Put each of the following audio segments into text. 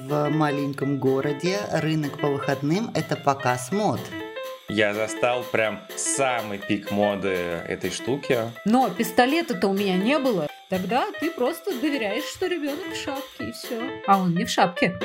В маленьком городе рынок по выходным – это показ мод. Я застал прям самый пик моды этой штуки. Но пистолета-то у меня не было. Тогда ты просто доверяешь, что ребенок в шапке, и все. А он не в шапке.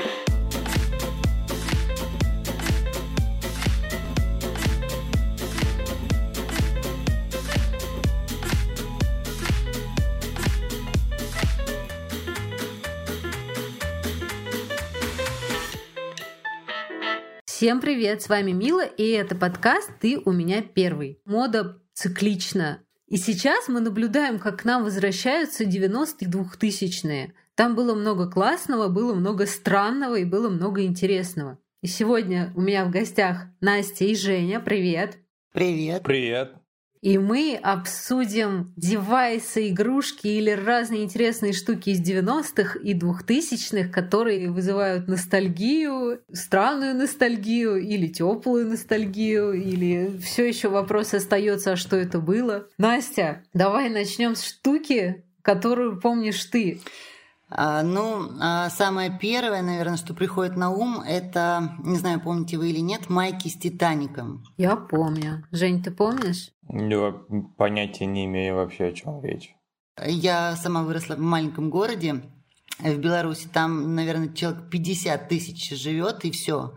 Всем привет, с вами Мила, и это подкаст «Ты у меня первый». Мода циклична. И сейчас мы наблюдаем, как к нам возвращаются 90-е 2000-е. Там было много классного, было много странного и было много интересного. И сегодня у меня в гостях Настя и Женя. Привет! Привет! Привет! И мы обсудим девайсы, игрушки или разные интересные штуки из 90-х и 2000-х, которые вызывают ностальгию, странную ностальгию или теплую ностальгию, или все еще вопрос остается, а что это было. Настя, давай начнем с штуки, которую помнишь ты. А, ну, а, самое первое, наверное, что приходит на ум, это, не знаю, помните вы или нет, майки с Титаником. Я помню. Жень, ты помнишь? Я понятия не имею вообще, о чем речь. Я сама выросла в маленьком городе, в Беларуси. Там, наверное, человек 50 тысяч живет, и все.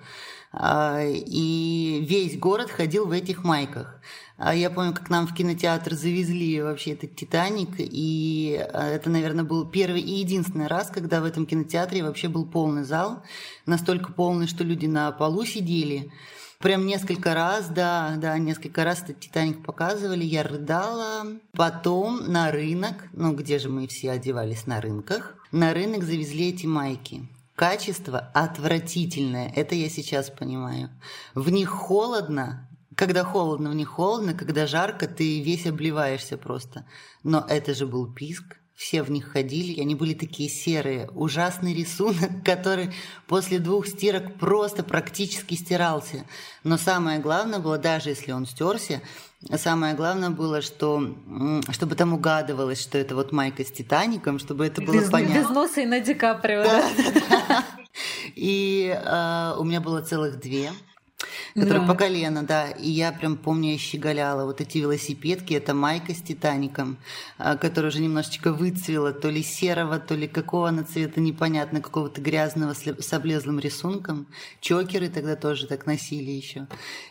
А, и весь город ходил в этих майках. А я помню, как нам в кинотеатр завезли вообще этот «Титаник», и а, это, наверное, был первый и единственный раз, когда в этом кинотеатре вообще был полный зал, настолько полный, что люди на полу сидели. Прям несколько раз, да, да, несколько раз этот «Титаник» показывали, я рыдала. Потом на рынок, ну где же мы все одевались на рынках, на рынок завезли эти майки. Качество отвратительное, это я сейчас понимаю. В них холодно, когда холодно, в них холодно, когда жарко, ты весь обливаешься просто. Но это же был писк. Все в них ходили, и они были такие серые. Ужасный рисунок, который после двух стирок просто практически стирался. Но самое главное было, даже если он стерся, самое главное было, что чтобы там угадывалось, что это вот майка с Титаником, чтобы это было без, понятно. Без носа и на Ди Каприо. Да, да, да. И э, у меня было целых две которая да. по колено, да. И я прям помню, я щеголяла. Вот эти велосипедки, это майка с Титаником, а, которая уже немножечко выцвела, то ли серого, то ли какого она цвета, непонятно, какого-то грязного с облезлым рисунком. Чокеры тогда тоже так носили еще.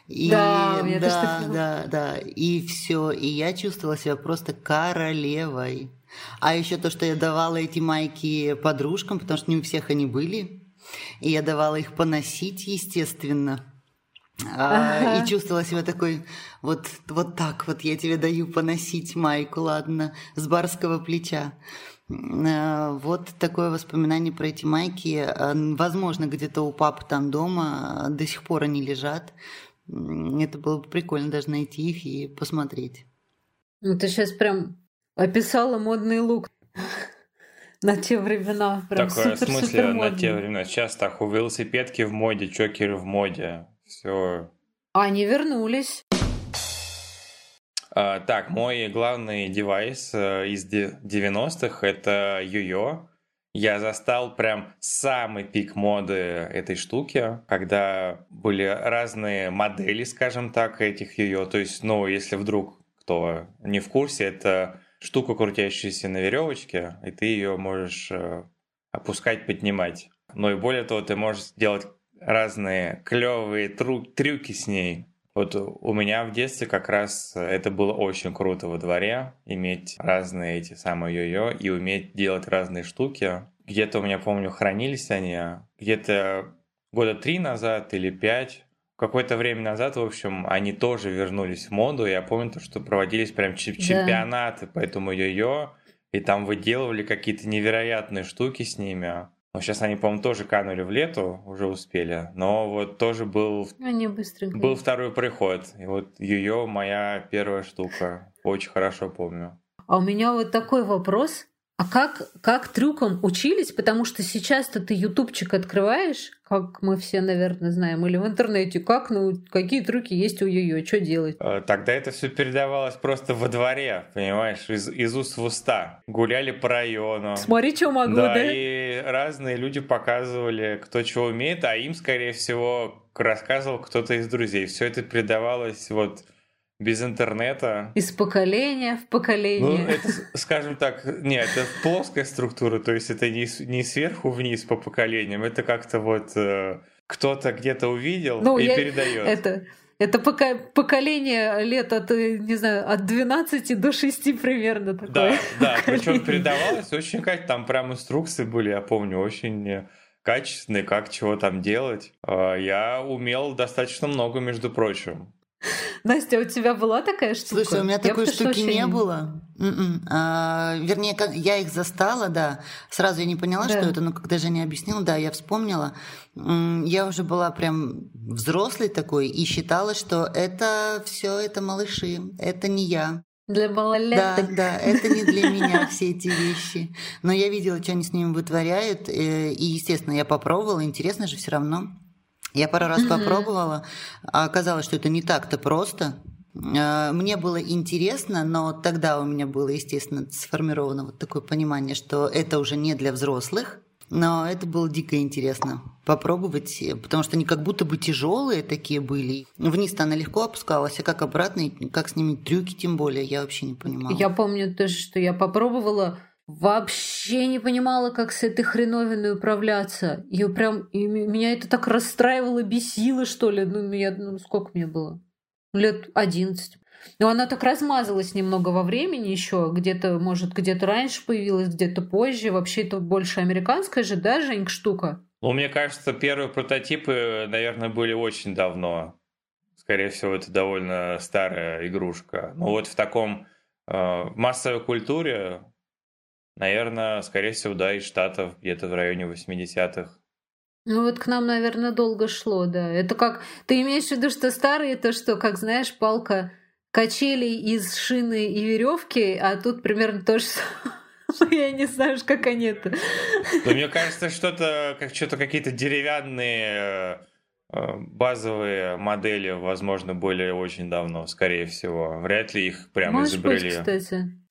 И, да, я да, да, да. И все. И я чувствовала себя просто королевой. А еще то, что я давала эти майки подружкам, потому что не у всех они были. И я давала их поносить, естественно. А, и чувствовала себя такой, вот, вот так вот я тебе даю поносить майку, ладно, с барского плеча. А, вот такое воспоминание про эти майки. А, возможно, где-то у папы там дома до сих пор они лежат. Это было бы прикольно даже найти их и посмотреть. Ну, ты сейчас прям описала модный лук на те времена. Прям Такое супер, в смысле на те времена? Сейчас так, у велосипедки в моде, чокеры в моде. Все. Они вернулись. А, так, мой главный девайс э, из 90-х это йо-йо. Я застал прям самый пик моды этой штуки, когда были разные модели, скажем так, этих йо-йо. То есть, ну, если вдруг кто не в курсе, это штука, крутящаяся на веревочке, и ты ее можешь э, опускать, поднимать. Но и более того, ты можешь сделать разные клевые трю трюки с ней. Вот у меня в детстве как раз это было очень круто во дворе, иметь разные эти самые йо-йо и уметь делать разные штуки. Где-то у меня, помню, хранились они, где-то года три назад или пять, какое-то время назад, в общем, они тоже вернулись в моду. Я помню, то, что проводились прям чемпионаты да. по этому йо-йо, и там выделывали какие-то невероятные штуки с ними. Ну, сейчас они, по-моему, тоже канули в лету, уже успели. Но вот тоже был... Они быстренько. Был второй приход. И вот ее моя первая штука. Очень хорошо помню. А у меня вот такой вопрос. А как, как трюкам учились? Потому что сейчас-то ты ютубчик открываешь, как мы все, наверное, знаем, или в интернете, как, ну, какие трюки есть у ее, что делать? Э, тогда это все передавалось просто во дворе, понимаешь, из, из уст в уста. Гуляли по району. Смотри, что могу, да? Да, и разные люди показывали, кто чего умеет, а им, скорее всего, рассказывал кто-то из друзей. Все это передавалось вот без интернета. Из поколения в поколение. Ну, это, скажем так, нет, это плоская структура, то есть это не, не сверху вниз по поколениям, это как-то вот э, кто-то где-то увидел ну, и я, передает. Это, это пока, поколение лет от, э, не знаю, от 12 до 6 примерно такое. Да, да, причем передавалось очень как там прям инструкции были, я помню, очень качественные, как чего там делать. А, я умел достаточно много, между прочим. Настя, у тебя была такая штука? Слушай, у меня такой штуки не было. М-м. А, вернее, я их застала, да. Сразу я не поняла, да. что это, но когда Женя объяснила, да, я вспомнила. Я уже была прям взрослый такой и считала, что это все это малыши, это не я. Для малолеток. Да, да, это не для меня все эти вещи. Но я видела, что они с ними вытворяют, э, и, естественно, я попробовала, интересно же все равно. Я пару раз mm-hmm. попробовала, а оказалось, что это не так-то просто. А, мне было интересно, но тогда у меня было, естественно, сформировано вот такое понимание, что это уже не для взрослых. Но это было дико интересно попробовать, потому что они как будто бы тяжелые такие были. Вниз-то она легко опускалась, а как обратно, как с ними трюки тем более, я вообще не понимала. Я помню тоже, что я попробовала вообще не понимала, как с этой хреновиной управляться. Ее прям, и меня это так расстраивало, бесило, что ли. Ну, я, ну, сколько мне было? Лет одиннадцать. Но она так размазалась немного во времени еще, где-то, может, где-то раньше появилась, где-то позже. Вообще это больше американская же, да, Женька, штука? Ну, мне кажется, первые прототипы, наверное, были очень давно. Скорее всего, это довольно старая игрушка. Но вот в таком э, массовой культуре Наверное, скорее всего, да, из Штатов, где-то в районе 80-х. Ну вот к нам, наверное, долго шло, да. Это как... Ты имеешь в виду, что старые, это что, как знаешь, палка качелей из шины и веревки, а тут примерно то же самое. Я не знаю, как они это. Но мне кажется, что-то, как что-то какие-то деревянные э, базовые модели, возможно, были очень давно, скорее всего. Вряд ли их прямо Может изобрели. Быть, кстати.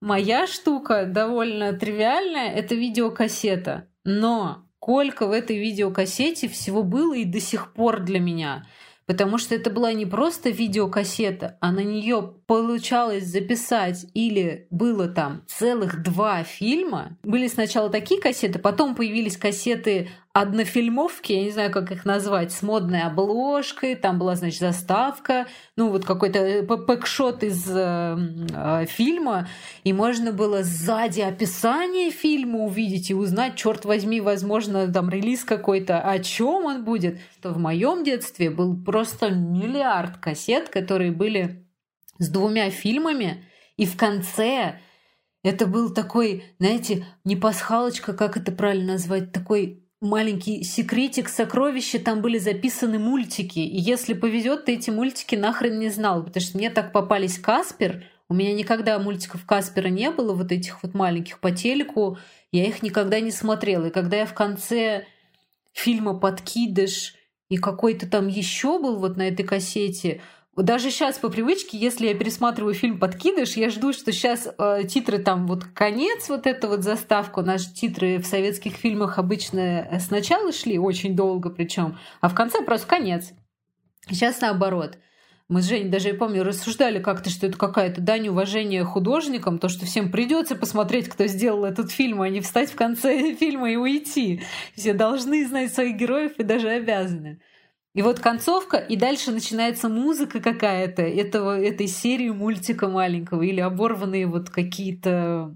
Моя штука довольно тривиальная, это видеокассета. Но сколько в этой видеокассете всего было и до сих пор для меня. Потому что это была не просто видеокассета, а на нее получалось записать или было там целых два фильма. Были сначала такие кассеты, потом появились кассеты однофильмовки, я не знаю, как их назвать, с модной обложкой, там была, значит, заставка, ну, вот какой-то э, пэкшот из э, э, фильма, и можно было сзади описание фильма увидеть и узнать, черт возьми, возможно, там релиз какой-то, о чем он будет. То в моем детстве был просто миллиард кассет, которые были с двумя фильмами, и в конце это был такой, знаете, не пасхалочка, как это правильно назвать, такой маленький секретик, сокровища, там были записаны мультики. И если повезет, ты эти мультики нахрен не знал, потому что мне так попались Каспер. У меня никогда мультиков Каспера не было, вот этих вот маленьких по телеку. Я их никогда не смотрела. И когда я в конце фильма «Подкидыш» и какой-то там еще был вот на этой кассете, даже сейчас по привычке, если я пересматриваю фильм «Подкидыш», я жду, что сейчас э, титры там вот конец, вот эта вот заставка. Наши титры в советских фильмах обычно э, сначала шли, очень долго причем, а в конце просто конец. Сейчас наоборот. Мы с Женей даже, я помню, рассуждали как-то, что это какая-то дань уважения художникам, то, что всем придется посмотреть, кто сделал этот фильм, а не встать в конце фильма и уйти. Все должны знать своих героев и даже обязаны. И вот концовка, и дальше начинается музыка какая-то этого, этой серии мультика маленького, или оборванные вот какие-то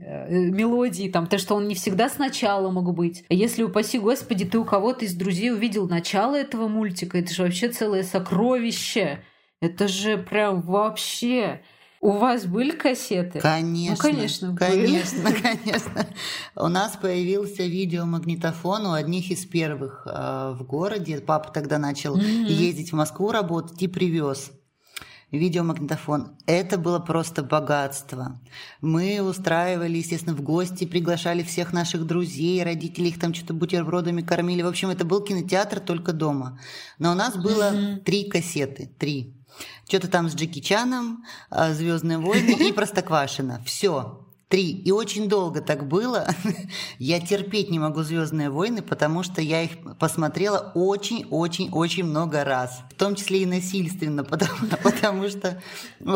э, мелодии, там, то, что он не всегда сначала мог быть. Если, упаси господи, ты у кого-то из друзей увидел начало этого мультика, это же вообще целое сокровище. Это же прям вообще... У вас были кассеты? Конечно. Ну, конечно, конечно, были. конечно. У нас появился видеомагнитофон у одних из первых э, в городе. Папа тогда начал mm-hmm. ездить в Москву работать и привез. видеомагнитофон. Это было просто богатство. Мы устраивали, естественно, в гости, приглашали всех наших друзей, родителей их там что-то бутербродами кормили. В общем, это был кинотеатр только дома. Но у нас было mm-hmm. три кассеты, три. Что-то там с Джеки Чаном, а, Звездные войны и Простоквашино. Все. Три. И очень долго так было. я терпеть не могу Звездные войны, потому что я их посмотрела очень-очень-очень много раз. В том числе и насильственно, потому, потому что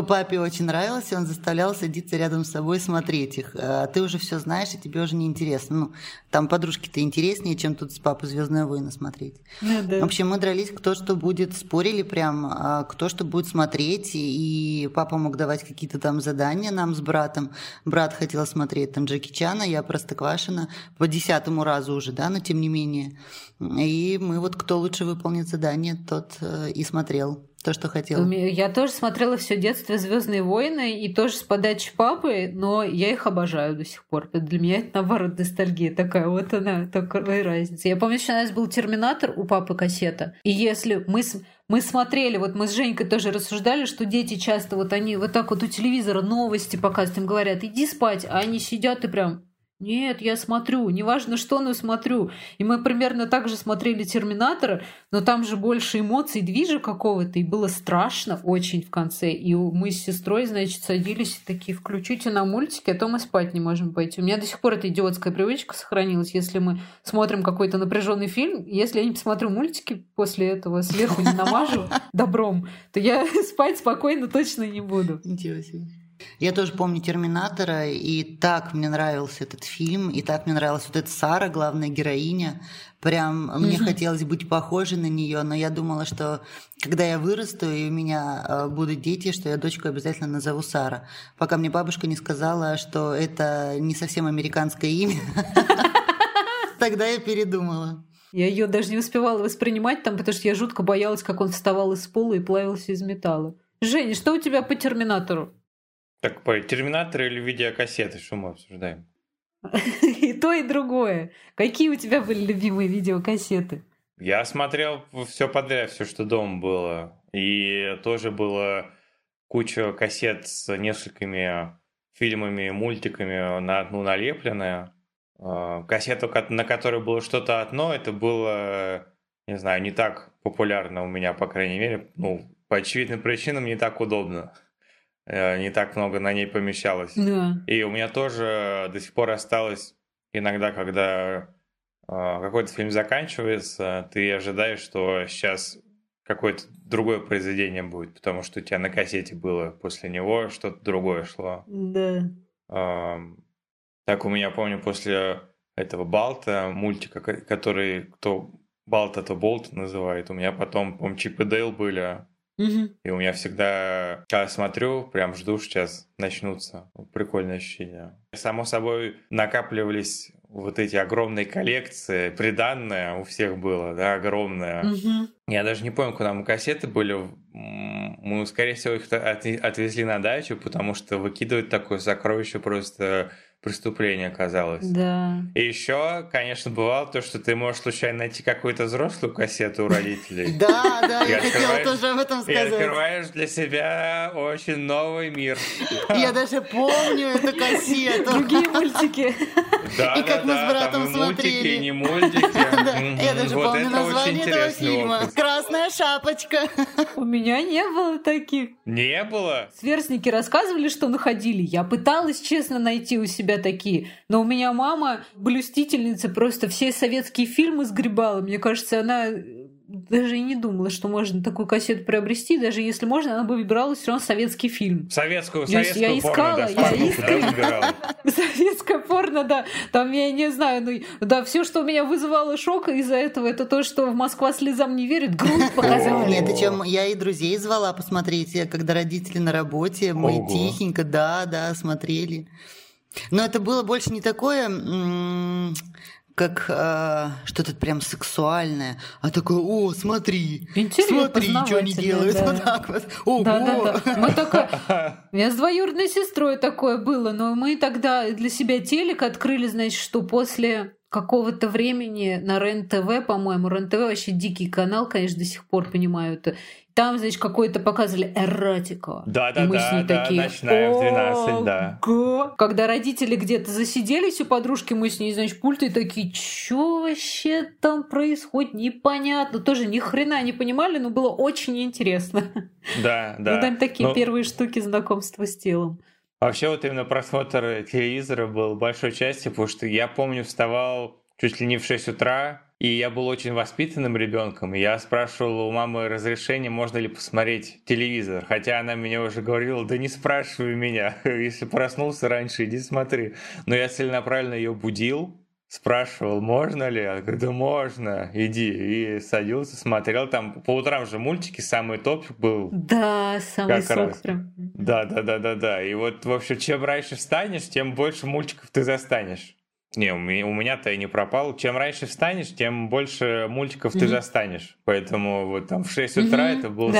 папе очень нравилось, и он заставлял садиться рядом с собой смотреть их. А ты уже все знаешь, и тебе уже не интересно. Ну, там подружки-то интереснее, чем тут с папой Звездные войны смотреть. Ну, да. В общем, мы дрались, кто что будет, спорили прям, а кто что будет смотреть, и папа мог давать какие-то там задания нам с братом. Брат хотела смотреть там Джеки Чана, я Простоквашина по десятому разу уже, да, но тем не менее. И мы вот кто лучше выполнит задание, тот э, и смотрел то, что хотел. Я тоже смотрела все детство Звездные войны и тоже с подачи папы, но я их обожаю до сих пор. Для меня это наоборот ностальгия такая. Вот она, такая разница. Я помню, что у нас был Терминатор у папы кассета. И если мы мы смотрели, вот мы с Женькой тоже рассуждали, что дети часто вот они вот так вот у телевизора новости показывают, им говорят, иди спать, а они сидят и прям нет, я смотрю, неважно что, но смотрю. И мы примерно так же смотрели «Терминатора», но там же больше эмоций, движа какого-то, и было страшно очень в конце. И мы с сестрой, значит, садились и такие, включите на мультики, а то мы спать не можем пойти. У меня до сих пор эта идиотская привычка сохранилась, если мы смотрим какой-то напряженный фильм, если я не посмотрю мультики после этого, сверху не намажу добром, то я спать спокойно точно не буду. Ничего себе. Я тоже помню «Терминатора», и так мне нравился этот фильм, и так мне нравилась вот эта Сара, главная героиня. Прям mm-hmm. мне хотелось быть похожей на нее, но я думала, что когда я вырасту и у меня э, будут дети, что я дочку обязательно назову Сара. Пока мне бабушка не сказала, что это не совсем американское имя. Тогда я передумала. Я ее даже не успевала воспринимать там, потому что я жутко боялась, как он вставал из пола и плавился из металла. Женя, что у тебя по терминатору? Так, по терминаторы или видеокассеты, что мы обсуждаем? И то, и другое. Какие у тебя были любимые видеокассеты? Я смотрел все подряд, все, что дома было. И тоже было куча кассет с несколькими фильмами, мультиками на одну налепленная. Кассету, на которой было что-то одно, это было, не знаю, не так популярно у меня, по крайней мере. Ну, по очевидным причинам не так удобно. Э, не так много на ней помещалось. Да. И у меня тоже до сих пор осталось иногда, когда э, какой-то фильм заканчивается, ты ожидаешь, что сейчас какое-то другое произведение будет, потому что у тебя на кассете было после него что-то другое шло. Да. Так у меня, помню, после этого Балта, мультика, который кто Балта, то Болт называет, у меня потом, по Чип и Дейл были, Угу. И у меня всегда, когда смотрю, прям жду, сейчас начнутся. Прикольное ощущение. Само собой, накапливались вот эти огромные коллекции, приданное у всех было, да, огромное. Угу. Я даже не помню, куда мы кассеты были. Мы, скорее всего, их отвезли на дачу, потому что выкидывать такое сокровище просто преступление оказалось. Да. И еще, конечно, бывало то, что ты можешь случайно найти какую-то взрослую кассету у родителей. Да, да, я хотела тоже об этом сказать. И открываешь для себя очень новый мир. Я даже помню эту кассету. Другие мультики. Да, и как мы с братом смотрели. Не мультики. Я даже помню название этого фильма. Красная шапочка. У меня не было таких. Не было? Сверстники рассказывали, что находили. Я пыталась честно найти у себя такие. Но у меня мама блюстительница, просто все советские фильмы сгребала. Мне кажется, она даже и не думала, что можно такую кассету приобрести. Даже если можно, она бы выбирала все равно советский фильм. Советскую, советскую я искала, порно, да, я искала. Советское порно, да. Там, я не знаю, ну, да, все, что у меня вызывало шок из-за этого, это то, что в Москва слезам не верит, грудь показали. Нет, чем я и друзей звала посмотреть, когда родители на работе, мы тихенько, да, да, смотрели. Но это было больше не такое, как э, что-то прям сексуальное, а такое, о, смотри, Интересно, смотри, что они делают, да. вот так вот, ого. Да, да, да. Мы такая, у меня с двоюродной сестрой такое было, но мы тогда для себя телек открыли, значит, что после какого-то времени на РЕН-ТВ, по-моему, РЕН-ТВ вообще дикий канал, конечно, до сих пор понимаю это. Там, значит, какой-то показывали эротику. Да, да, да, да, такие, начинаем в 12, да. Когда родители где-то засиделись у подружки, мы с ней, значит, пульты такие, что вообще там происходит, непонятно. Тоже ни хрена не понимали, но было очень интересно. Да, да. Ну, там такие но... первые штуки знакомства с телом. Вообще вот именно просмотр телевизора был большой частью, потому что я помню, вставал чуть ли не в 6 утра, и я был очень воспитанным ребенком. Я спрашивал у мамы разрешение, можно ли посмотреть телевизор. Хотя она меня уже говорила, да не спрашивай меня. Если проснулся раньше, иди смотри. Но я целенаправленно ее будил, спрашивал, можно ли? Я говорю, да можно, иди. И садился, смотрел. Там по утрам же мультики, самый топ был. Да, самый как прям. Да, да, да, да, да. И вот, в общем, чем раньше встанешь, тем больше мультиков ты застанешь. Не, у меня-то и не пропал. Чем раньше встанешь, тем больше мультиков mm-hmm. ты застанешь. Поэтому вот там в 6 утра mm-hmm. это был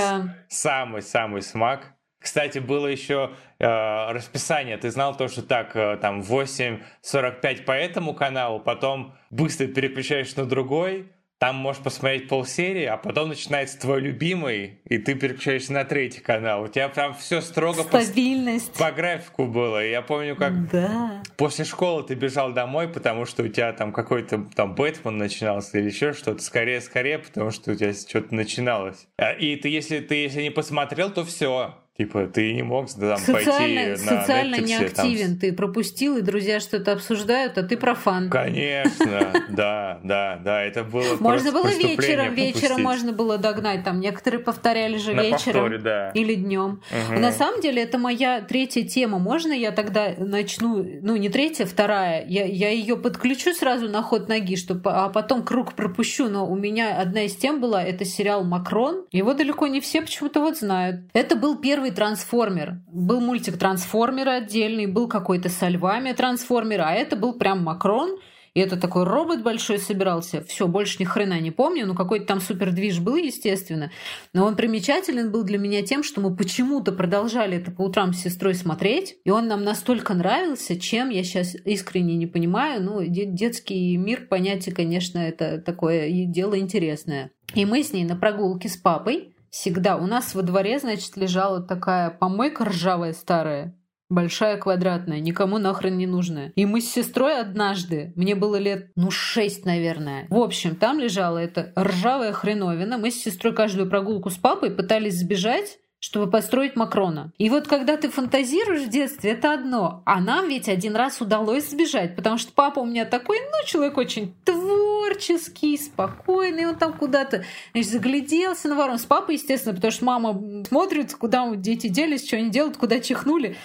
самый-самый да. смак. Кстати, было еще э, расписание. Ты знал то, что так, э, там 8.45 по этому каналу, потом быстро переключаешь на другой, там можешь посмотреть полсерии, а потом начинается твой любимый, и ты переключаешься на третий канал. У тебя прям все строго Стабильность. По, по графику было. Я помню, как да. после школы ты бежал домой, потому что у тебя там какой-то там Бэтмен начинался или еще что-то. Скорее, скорее, потому что у тебя что-то начиналось. А, и ты, если ты если не посмотрел, то все Типа, ты не мог там социально, пойти на Социально Netflix, неактивен, там... ты пропустил, и друзья что-то обсуждают, а ты профан. Конечно, да, да, да, это было Можно было вечером, вечером можно было догнать, там некоторые повторяли же вечером или днем. На самом деле, это моя третья тема. Можно я тогда начну, ну, не третья, вторая, я, я ее подключу сразу на ход ноги, чтобы, а потом круг пропущу, но у меня одна из тем была, это сериал «Макрон», его далеко не все почему-то вот знают. Это был первый первый трансформер. Был мультик трансформеры отдельный, был какой-то со львами трансформер, а это был прям Макрон. И это такой робот большой собирался. Все, больше ни хрена не помню. Ну, какой-то там супердвиж был, естественно. Но он примечателен был для меня тем, что мы почему-то продолжали это по утрам с сестрой смотреть. И он нам настолько нравился, чем я сейчас искренне не понимаю. Ну, детский мир, понятие, конечно, это такое дело интересное. И мы с ней на прогулке с папой Всегда. У нас во дворе, значит, лежала такая помойка ржавая старая. Большая квадратная, никому нахрен не нужная. И мы с сестрой однажды, мне было лет, ну, шесть, наверное. В общем, там лежала эта ржавая хреновина. Мы с сестрой каждую прогулку с папой пытались сбежать, чтобы построить Макрона. И вот когда ты фантазируешь в детстве, это одно. А нам ведь один раз удалось сбежать, потому что папа у меня такой, ну, человек очень творческий, спокойный, он там куда-то значит, загляделся на ворон. С папой, естественно, потому что мама смотрит, куда дети делись, что они делают, куда чихнули.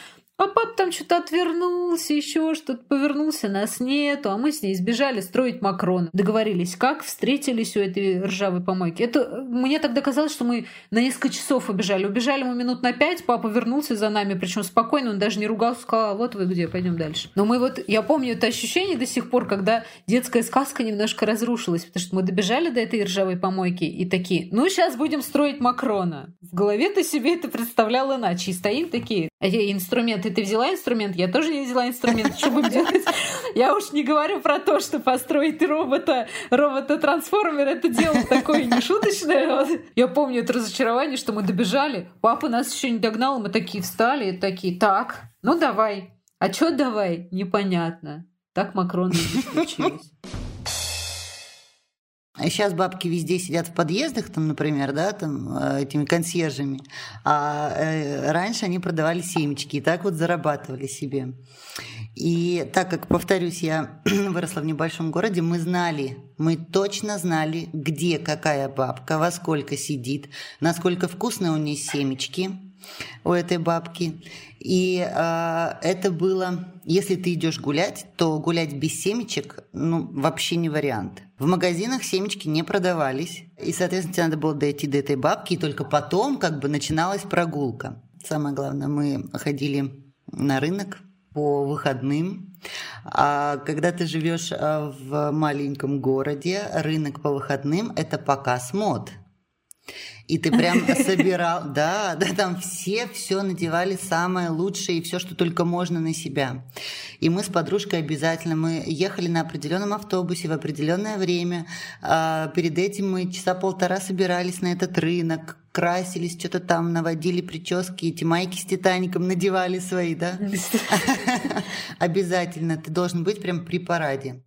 А папа там что-то отвернулся, еще что-то повернулся, нас нету, а мы с ней сбежали строить Макрон. Договорились, как встретились у этой ржавой помойки. Это мне тогда казалось, что мы на несколько часов убежали. Убежали мы минут на пять, папа вернулся за нами, причем спокойно, он даже не ругался, сказал, «А вот вы где, пойдем дальше. Но мы вот, я помню это ощущение до сих пор, когда детская сказка немножко разрушилась, потому что мы добежали до этой ржавой помойки и такие, ну сейчас будем строить Макрона. В голове ты себе это представлял иначе. И стоим такие, эти инструменты ты взяла инструмент, я тоже не взяла инструмент, что будем делать? Я уж не говорю про то, что построить робота, робота-трансформер, это дело такое нешуточное. Я помню это разочарование, что мы добежали, папа нас еще не догнал, мы такие встали, и такие, так, ну давай. А что давай? Непонятно. Так Макрон не случилось. Сейчас бабки везде сидят в подъездах, там, например, да, там, э, этими консьержами. А э, раньше они продавали семечки и так вот зарабатывали себе. И так как, повторюсь, я выросла в небольшом городе, мы знали, мы точно знали, где какая бабка, во сколько сидит, насколько вкусные у нее семечки у этой бабки. И э, это было, если ты идешь гулять, то гулять без семечек, ну, вообще не вариант. В магазинах семечки не продавались, и, соответственно, тебе надо было дойти до этой бабки, и только потом как бы начиналась прогулка. Самое главное, мы ходили на рынок по выходным. А когда ты живешь а, в маленьком городе, рынок по выходным – это показ мод – И ты прям собирал, да, да, там все все надевали самое лучшее и все, что только можно на себя. И мы с подружкой обязательно, мы ехали на определенном автобусе в определенное время. А перед этим мы часа полтора собирались на этот рынок, красились, что-то там наводили прически, эти майки с Титаником надевали свои, да? Обязательно, ты должен быть прям при параде.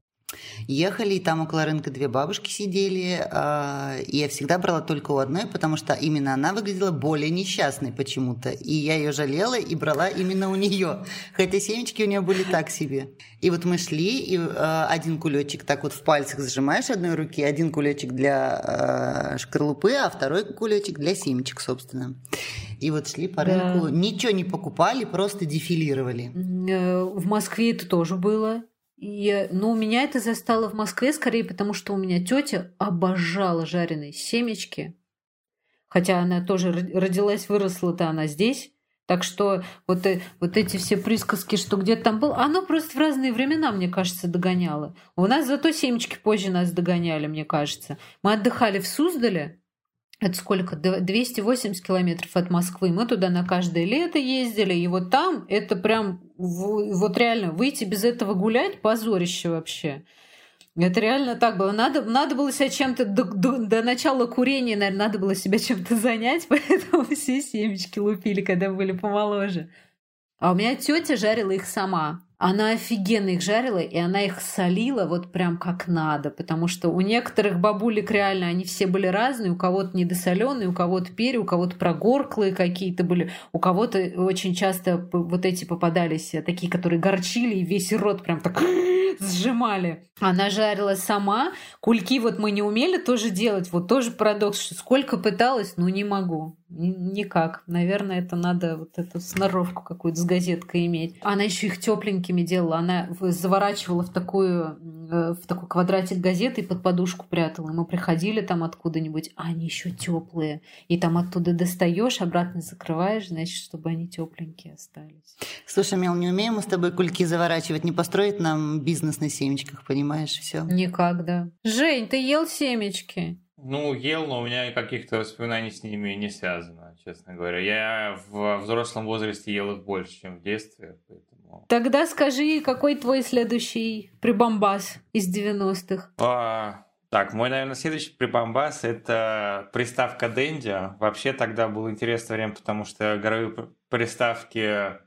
Ехали, и там около рынка две бабушки сидели, э, и я всегда брала только у одной, потому что именно она выглядела более несчастной почему-то, и я ее жалела и брала именно у нее, хотя семечки у нее были так себе. И вот мы шли, и э, один кулечек так вот в пальцах сжимаешь одной руки, один кулечек для э, шкарлупы, а второй кулечек для семечек, собственно. И вот шли по рынку, да. ничего не покупали, просто дефилировали. Э, в Москве это тоже было. И, ну, у меня это застало в Москве скорее, потому что у меня тетя обожала жареные семечки. Хотя она тоже родилась, выросла-то она здесь. Так что вот, э, вот эти все присказки, что где-то там был, оно просто в разные времена, мне кажется, догоняло. У нас зато семечки позже нас догоняли, мне кажется. Мы отдыхали в Суздале, это сколько? 280 километров от Москвы. Мы туда на каждое лето ездили. И вот там это прям, вот реально, выйти без этого гулять, позорище вообще. Это реально так было. Надо, надо было себя чем-то до, до, до начала курения, наверное, надо было себя чем-то занять, поэтому все семечки лупили, когда были помоложе. А у меня тетя жарила их сама. Она офигенно их жарила, и она их солила вот прям как надо, потому что у некоторых бабулек реально они все были разные, у кого-то недосоленые, у кого-то перья, у кого-то прогорклые какие-то были, у кого-то очень часто вот эти попадались, э, такие, которые горчили, и весь рот прям так сжимали. Она жарила сама. Кульки вот мы не умели тоже делать. Вот тоже парадокс, что сколько пыталась, но не могу. Никак. Наверное, это надо вот эту сноровку какую-то с газеткой иметь. Она еще их тепленькими делала. Она заворачивала в такую э, в такой квадратик газеты и под подушку прятала. Мы приходили там откуда-нибудь, а они еще теплые. И там оттуда достаешь, обратно закрываешь, значит, чтобы они тепленькие остались. Слушай, Мел, не умеем мы с тобой кульки заворачивать, не построить нам бизнес на семечках, понимаешь, все. Никак, да. Жень, ты ел семечки? Ну, ел, но у меня каких-то воспоминаний с ними не связано, честно говоря. Я в взрослом возрасте ел их больше, чем в детстве, поэтому... Тогда скажи, какой твой следующий прибамбас из 90-х? А, так, мой, наверное, следующий прибамбас – это приставка Дэнди. Вообще тогда было интересное время, потому что игровые приставки,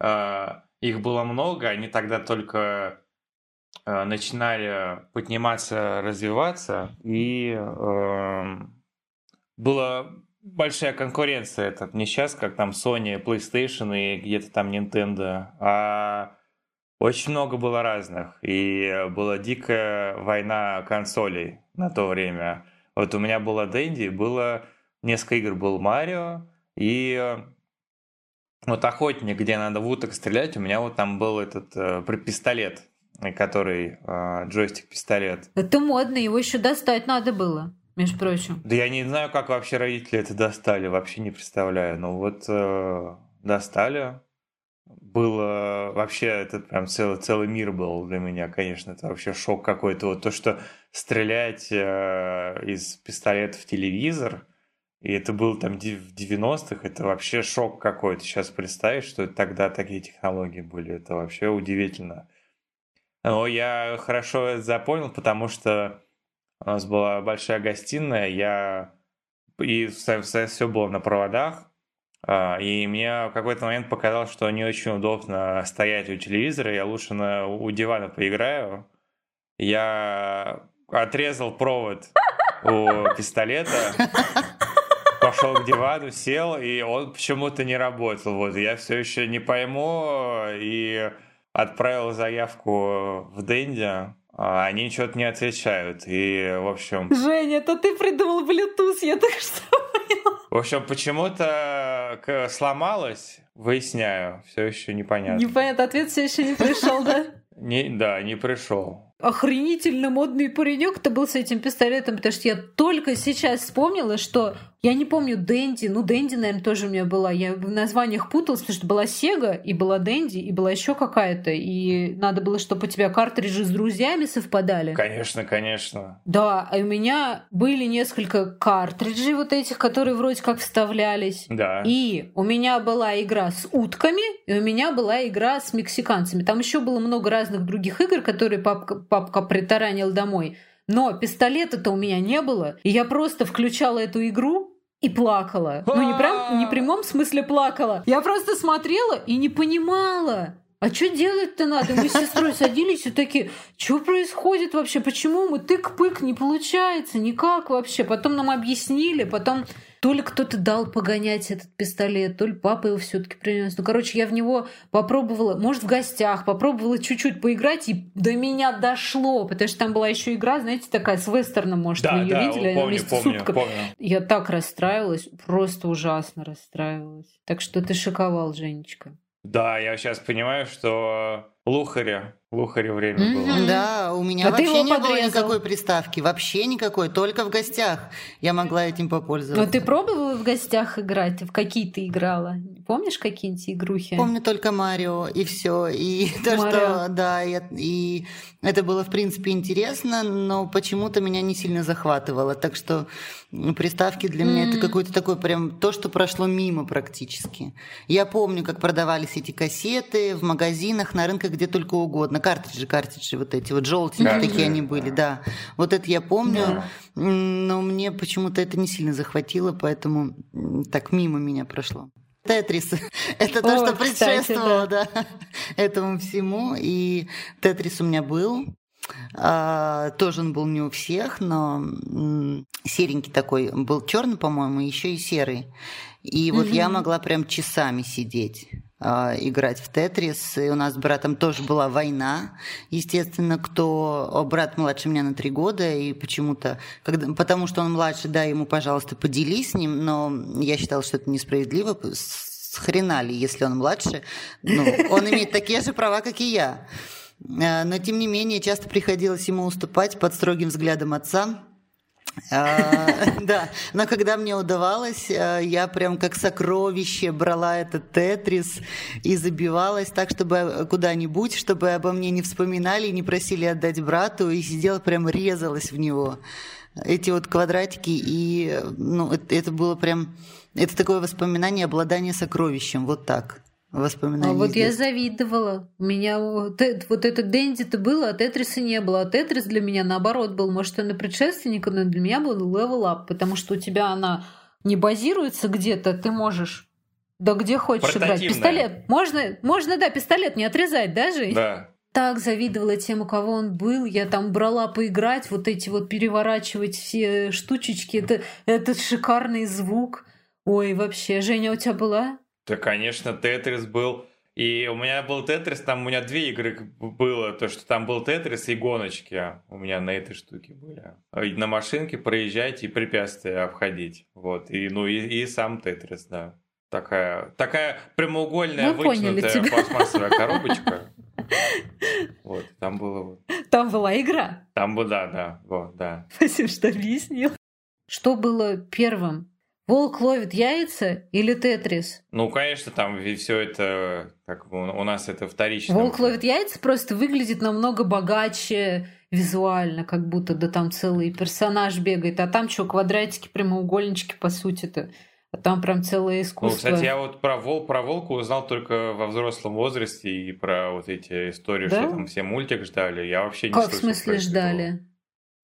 э, их было много, они тогда только начинали подниматься, развиваться, и э, была большая конкуренция. Это не сейчас, как там Sony, PlayStation и где-то там Nintendo, а очень много было разных. И была дикая война консолей на то время. Вот у меня была Дэнди, было несколько игр, был Марио, и вот охотник, где надо в уток стрелять, у меня вот там был этот э, пистолет который э, джойстик-пистолет. Это модно, его еще достать надо было, между прочим. Да я не знаю, как вообще родители это достали, вообще не представляю. Но вот э, достали. Было вообще, это прям целый, целый мир был для меня, конечно, это вообще шок какой-то. Вот то, что стрелять э, из пистолета в телевизор, и это был там в 90-х, это вообще шок какой-то. Сейчас представить, что тогда такие технологии были, это вообще удивительно. Но я хорошо запомнил, потому что у нас была большая гостиная, я и все было на проводах, а, и мне в какой-то момент показалось, что не очень удобно стоять у телевизора, я лучше на, у дивана поиграю. Я отрезал провод у пистолета, пошел к дивану, сел, и он почему-то не работал. Вот я все еще не пойму, и отправил заявку в Дэнди, а они что-то не отвечают. И, в общем... Женя, это ты придумал Bluetooth, я так что поняла. В общем, почему-то сломалось, выясняю, все еще непонятно. Непонятно, ответ все еще не пришел, да? Не, да, не пришел. Охренительно модный паренек-то был с этим пистолетом, потому что я только сейчас вспомнила, что Я не помню, Дэнди, ну, Дэнди, наверное, тоже у меня была. Я в названиях путалась, потому что была Сега, и была Дэнди, и была еще какая-то. И надо было, чтобы у тебя картриджи с друзьями совпадали. Конечно, конечно. Да, а у меня были несколько картриджей вот этих, которые вроде как вставлялись. Да. И у меня была игра с утками, и у меня была игра с мексиканцами. Там еще было много разных других игр, которые папка, папка притаранил домой. Но пистолета-то у меня не было. И я просто включала эту игру, и плакала. Ну, не прям не в прямом смысле плакала. Я просто смотрела и не понимала. А что делать-то надо? Мы с сестрой садились и такие, что происходит вообще? Почему мы тык-пык не получается? Никак вообще. Потом нам объяснили, потом то ли кто-то дал погонять этот пистолет, то ли папа его все-таки принес. Ну, короче, я в него попробовала, может, в гостях, попробовала чуть-чуть поиграть, и до меня дошло, потому что там была еще игра, знаете, такая с вестерном, может, да, вы ее да, видели, помню, вместе помню, с помню. Я так расстраивалась, просто ужасно расстраивалась. Так что ты шиковал, Женечка. Да, я сейчас понимаю, что Лухаря, Лухаря время Мгм. было. Да, у меня А ты вообще его не было подрезал. никакой приставки. Вообще никакой, только в гостях я могла этим Но попользоваться. Ну, ты пробовала в гостях играть? В какие ты играла? Помнишь какие-нибудь игрухи? Помню только Марио и все. И то, Марио. что да, и, и это было в принципе интересно, но почему-то меня не сильно захватывало. Так что приставки для меня это какое-то такое прям то, что прошло мимо практически. Я помню, как продавались эти кассеты в магазинах, на рынках, где только угодно. Картриджи, картриджи вот эти вот желтенькие Картриджи. такие они были, да. Вот это я помню, Да. Но мне почему-то это не сильно захватило, поэтому так мимо меня прошло. Тетрис. Это то, О, что кстати, предшествовало да, этому всему. И Тетрис у меня был. А, тоже он был не у всех, но м, серенький такой. Был черный, по-моему, и еще и серый. И вот я Мгм. могла прям часами сидеть а, играть в Тетрис. И у нас с братом тоже была война. Естественно, кто... о, Брат младше меня на три года, и почему-то... Когда... Потому что он младше, да, ему, пожалуйста, поделись с ним, но я считала, что это несправедливо. Хрена ли, если он младше? Ну, он имеет такие же права, как и я. А, Но, тем не менее, часто приходилось ему уступать под строгим взглядом отца. А, Да, но когда мне удавалось, а, я прям как сокровище брала этот тетрис и забивалась так, чтобы куда-нибудь, чтобы обо мне не вспоминали, не просили отдать брату, и сидела прям резалась в него. Эти вот квадратики, и ну, это, было прям, это такое воспоминание обладания сокровищем, вот так. Воспоминание. А вот я завидовала. У меня вот, э- вот этот Дэнди-то было, а Тетриса не было. А Тетрис для меня наоборот был. Может, он и предшественник, но для меня был level up, потому что у тебя она не базируется где-то, ты можешь да где хочешь играть. Пистолет. Можно, можно, да, пистолет не отрезать, да, Жень? Да. так завидовала тем, у кого он был. Я там брала поиграть, вот эти вот переворачивать все штучечки. Это, это шикарный звук. Ой, вообще. Женя, у тебя была? Да, конечно, Тетрис был. И у меня был Тетрис, там у меня две игры было, то, что там был Тетрис и гоночки у меня на этой штуке были. И на машинке проезжать и препятствия обходить. Вот. И, ну, и, и сам Тетрис, да. Такая, такая прямоугольная Мы вытянутая тебя. пластмассовая коробочка. Вот, там было. Там была игра. Там было, да, да, вот, да. Спасибо, что объяснил. Что было первым? Волк ловит яйца или Тетрис? Ну, конечно, там все это, как у нас это вторично. Волк ловит яйца просто выглядит намного богаче визуально, как будто да там целый персонаж бегает, а там что, квадратики, прямоугольнички, по сути-то. А там прям целое Ну, искусство. кстати, я вот про, вол, про волка узнал только во взрослом возрасте и про вот эти истории, Да? что там все мультик ждали. Я вообще не Как в смысле ждали?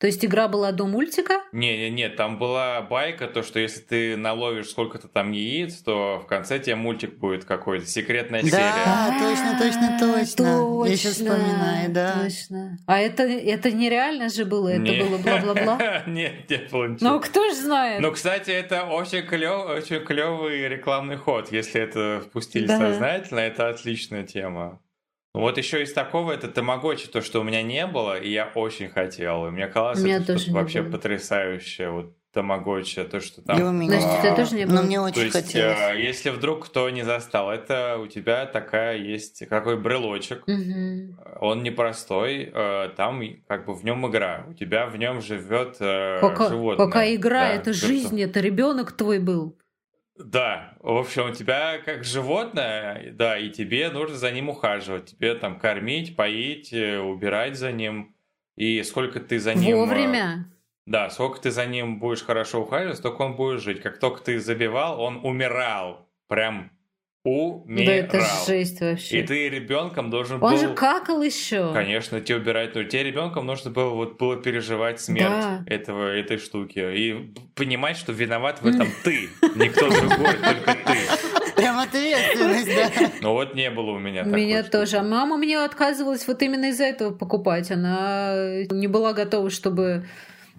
То есть игра была до мультика? Не, не, не, там была байка, то, что если ты наловишь сколько-то там яиц, то в конце тебе мультик будет какой-то, секретная серия. Да, точно, точно, точно. Я сейчас вспоминаю, да. Точно. А это, это нереально же было, это Не. было бла-бла-бла. Нет, не было ничего. Ну, кто ж знает? Ну, кстати, это очень клевый, очень клевый рекламный ход. Если это впустили Да. сознательно, это отличная тема. Вот еще из такого это тамагочи, то, что у меня не было, и я очень хотел. И мне казалось, У меня это тоже вообще было. потрясающее. Вот тамагочи, то, что там... И у меня. Значит, это тоже не было. Но мне То очень есть, хотелось. э, если вдруг кто не застал, это у тебя такая есть, какой брелочек, Мгм. он непростой, э, там как бы в нем игра, у тебя в нем живет э, Какая, животное. какая игра, Да, это жизнь, это ребенок твой был. Да, в общем, у тебя как животное, да, и тебе нужно за ним ухаживать, тебе там кормить, поить, э, убирать за ним, и сколько ты за ним... э, Вовремя. Да, сколько ты за ним будешь хорошо ухаживать, столько он будет жить. Как только ты забивал, он умирал. Прям умирал. Да это жесть вообще. И ты ребенком должен Он был... же какал еще. Конечно, тебе убирать. Но тебе ребенком нужно было, вот, было переживать смерть Да. этого, этой штуки. И понимать, что виноват в этом ты. Никто другой, только ты. Прям ответственность, да. Но вот не было у меня У такой меня штуки. тоже. А мама мне отказывалась вот именно из-за этого покупать. Она не была готова, чтобы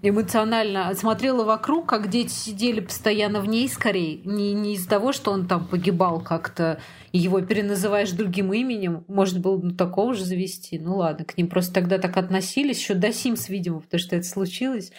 эмоционально смотрела вокруг, как дети сидели постоянно в ней скорее. Не, не из-за того, что он там погибал как-то, и его переназываешь другим именем. Можно было ну, такого же завести. Ну ладно, к ним просто тогда так относились, еще до Симс, видимо, потому что это случилось.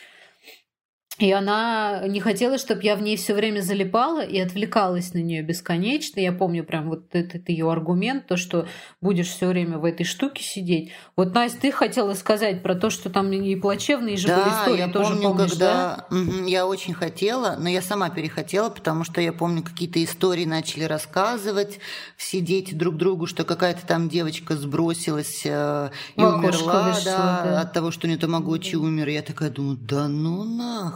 И она не хотела, чтобы я в ней все время залипала и отвлекалась на нее бесконечно. Я помню прям вот этот ее аргумент, то, что будешь все время в этой штуке сидеть. Вот, Настя, ты хотела сказать про то, что там и плачевные же были Да, истории, я тоже помню, помнишь, да? когда Мгм, я очень хотела, но я сама перехотела, потому что я помню, какие-то истории начали рассказывать все дети друг другу, что какая-то там девочка сбросилась э, и умерла, вышла, да, да. от того, что у нее тамагочи умер. Я такая думаю, да ну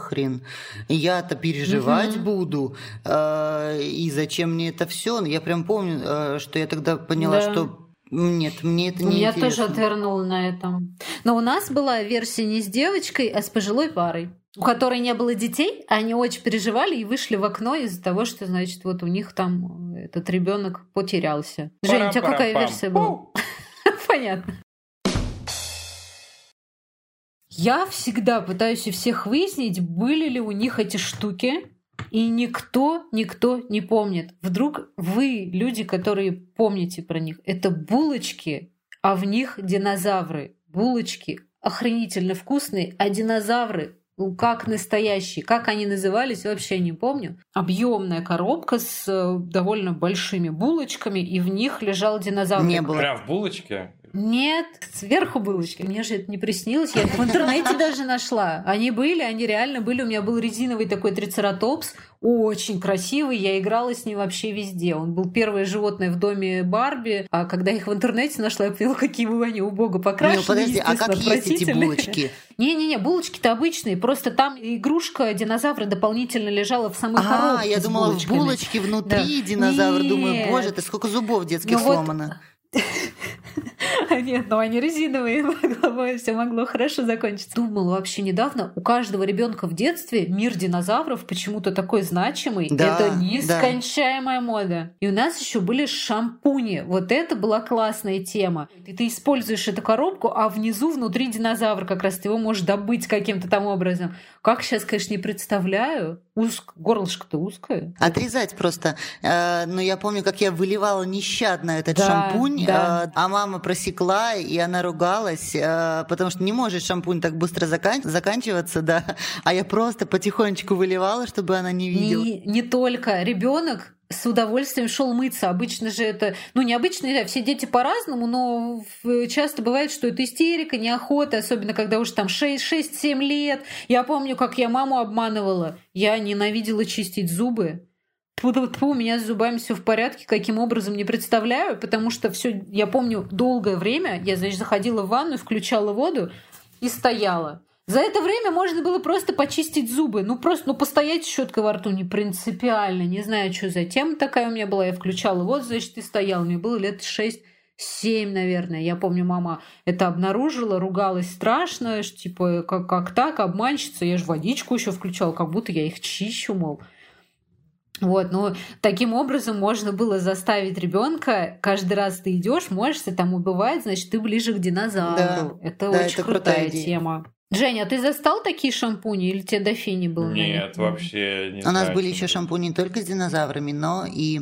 нахрен, я-то переживать Мгм. буду, э, и зачем мне это все? Я прям помню, э, что я тогда поняла, Да. что нет, мне это не тоже интересно. отвернуло на этом. Но у нас была версия не с девочкой, а с пожилой парой, у которой не было детей, а они очень переживали и вышли в окно из-за того, что, значит, вот у них там этот ребенок потерялся. Женя, у тебя какая версия была? Понятно. Я всегда пытаюсь у всех выяснить, были ли у них эти штуки, и никто, никто не помнит. Вдруг вы, люди, которые помните про них, это булочки, а в них динозавры. Булочки охренительно вкусные, а динозавры ну, как настоящие. Как они назывались, вообще не помню. Объемная коробка с э, довольно большими булочками, и в них лежал динозавр. Не было. Прям в булочке? Нет, сверху булочки. Мне же это не приснилось. Я в интернете даже нашла. Они были, они реально были. У меня был резиновый такой трицератопс. Очень красивый. Я играла с ним вообще везде. Он был первое животное в доме Барби. А когда их в интернете нашла, я поняла, какие вы они убого покрашены. Не, подожди, а как есть эти булочки? Не-не-не, булочки-то обычные. Просто там игрушка динозавра дополнительно лежала в самой А, коробке я думала, в булочке внутри Да. динозавр. Думаю, боже, ты сколько зубов детских Ну сломано. Нет, но они резиновые, могло, все могло хорошо закончиться. Думала вообще недавно, у каждого ребенка в детстве мир динозавров почему-то такой значимый. Да, это да. нескончаемая мода. И у нас еще были шампуни. Вот это была классная тема. И ты используешь эту коробку, а внизу, внутри динозавр как раз ты его можешь добыть каким-то там образом. Как сейчас, конечно, не представляю. Узк... Горлышко-то узкое. Отрезать просто. Э, Но я помню, как я выливала нещадно этот Да, шампунь, да. э, а мама просекла, и она ругалась, э, потому что не может шампунь так быстро закан- заканчиваться, да. А я просто потихонечку выливала, чтобы она не видела. Не, не только ребенок с удовольствием шел мыться. Обычно же это, ну необычно, да, все дети по-разному, но в- часто бывает, что это истерика, неохота, особенно когда уже там 6-7 лет. Я помню, как я маму обманывала. Я ненавидела чистить зубы. Тьфу, тьфу, у меня с зубами все в порядке, каким образом не представляю, потому что все, я помню, долгое время я, значит, заходила в ванну, включала воду и стояла. За это время можно было просто почистить зубы. Ну, просто, ну, постоять щеткой во рту не принципиально. Не знаю, что за тема такая у меня была. Я включала вот, значит, и стояла. Мне было лет шесть семь, наверное. Я помню, мама это обнаружила, ругалась страшно, типа, как, как так, обманщица. Я же водичку еще включала, как будто я их чищу, мол. Вот, ну, таким образом можно было заставить ребенка, каждый раз ты идешь, можешь там убивать, значит, ты ближе к динозавру. это да, очень это крутая крутая идея. тема. Женя, а ты застал такие шампуни или тебе до фини был? Нет, вообще не У нас знаю, были чем еще шампуни не только с динозаврами, но и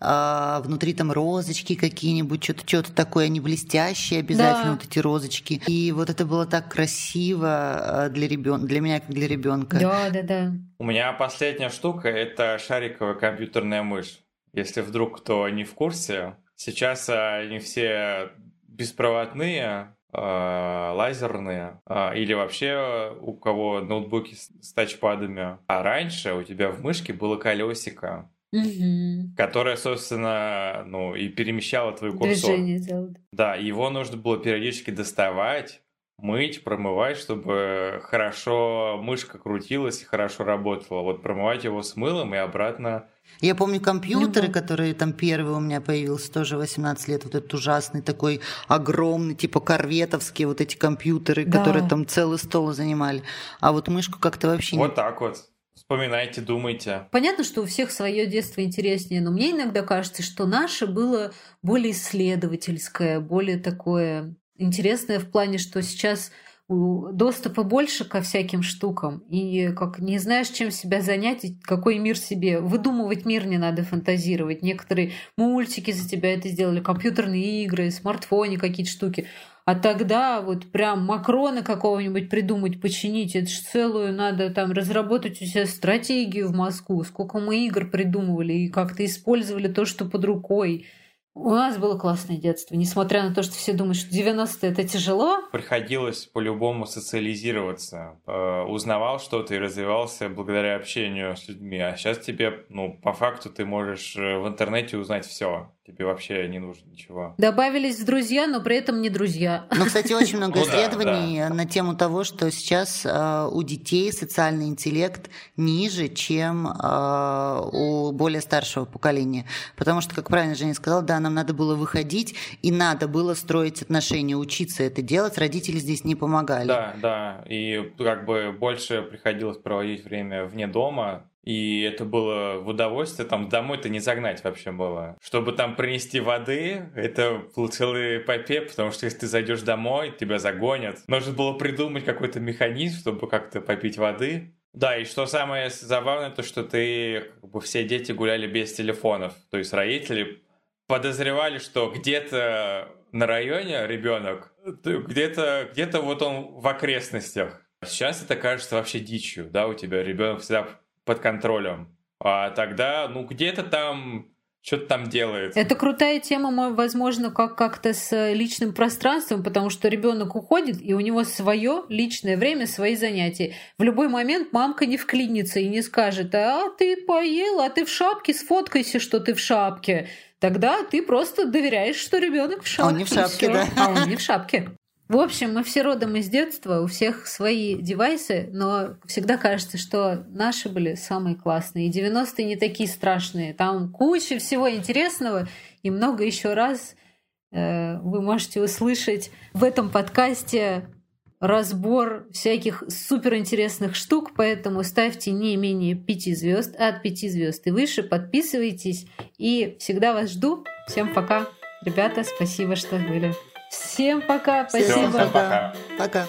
а, внутри там розочки какие-нибудь, что-то что такое, они блестящие обязательно, Да. вот эти розочки. И вот это было так красиво а, для ребенка, для меня как для ребенка. Да, да, да. У меня последняя штука – это шариковая компьютерная мышь. Если вдруг кто не в курсе, сейчас а, они все беспроводные, лазерные, а, или вообще у кого ноутбуки с, тачпадами. А раньше у тебя в мышке было колесико, Мгм. которое, собственно, ну и перемещало твой курсор. Движение делать. Да, его нужно было периодически доставать, мыть, промывать, чтобы хорошо мышка крутилась и хорошо работала. Вот промывать его с мылом и обратно. Я помню компьютеры, Ну да. которые там первый у меня появился, тоже 18 лет, вот этот ужасный такой огромный, типа корветовские вот эти компьютеры, Да. которые там целый стол занимали. А вот мышку как-то вообще не Вот так вот. Вспоминайте, думайте. Понятно, что у всех свое детство интереснее, но мне иногда кажется, что наше было более исследовательское, более такое интересное в плане, что сейчас доступа больше ко всяким штукам, и как не знаешь, чем себя занять, и какой мир себе. Выдумывать мир не надо, фантазировать. Некоторые мультики за тебя это сделали, компьютерные игры, смартфоне какие-то штуки. А тогда вот прям Макрона какого-нибудь придумать, починить, это ж целую надо там разработать у себя стратегию в Москву. Сколько мы игр придумывали и как-то использовали то, что под рукой. У нас было классное детство, несмотря на то, что все думают, что 90-е это тяжело. Приходилось по-любому социализироваться. Э, Узнавал что-то и развивался благодаря общению с людьми. А сейчас тебе, ну, по факту ты можешь э, в интернете узнать все. Тебе вообще не нужно ничего. Добавились в друзья, но при этом не друзья. Ну, кстати, очень много Ну исследований на тему того, что сейчас э, у детей социальный интеллект ниже, чем э, у более старшего поколения. Потому что, как правильно Женя сказала, да, нам надо было выходить, и надо было строить отношения, учиться это делать. Родители здесь не помогали. Да, да. И как бы больше приходилось проводить время вне дома. И это было в удовольствие. Там домой-то не загнать вообще было. Чтобы там принести воды, это был целый эпопея, потому что если ты зайдешь домой, тебя загонят. Нужно было придумать какой-то механизм, чтобы как-то попить воды. Да, и что самое забавное, то что ты, как бы все дети гуляли без телефонов. То есть родители подозревали, что где-то на районе ребенок, где-то где вот он в окрестностях. Сейчас это кажется вообще дичью, да, у тебя ребенок всегда под контролем. А тогда, ну, где-то там что-то там делает. Это крутая тема, мо- возможно, как как-то с личным пространством, потому что ребенок уходит, и у него свое личное время, свои занятия. В любой момент мамка не вклинится и не скажет, а ты поел, а ты в шапке, сфоткайся, что ты в шапке. Тогда ты просто доверяешь, что ребенок в шапке. он не в шапке, да. А он не в шапке. В общем, мы все родом из детства, у всех свои девайсы, но всегда кажется, что наши были самые классные. И 90-е не такие страшные. Там куча всего интересного, и много еще раз э, вы можете услышать в этом подкасте разбор всяких суперинтересных штук, поэтому ставьте не менее 5 звезд, а от 5 звезд и выше, подписывайтесь, и всегда вас жду. Всем пока. Ребята, спасибо, что были. Всем пока, спасибо. Всем пока. Пока.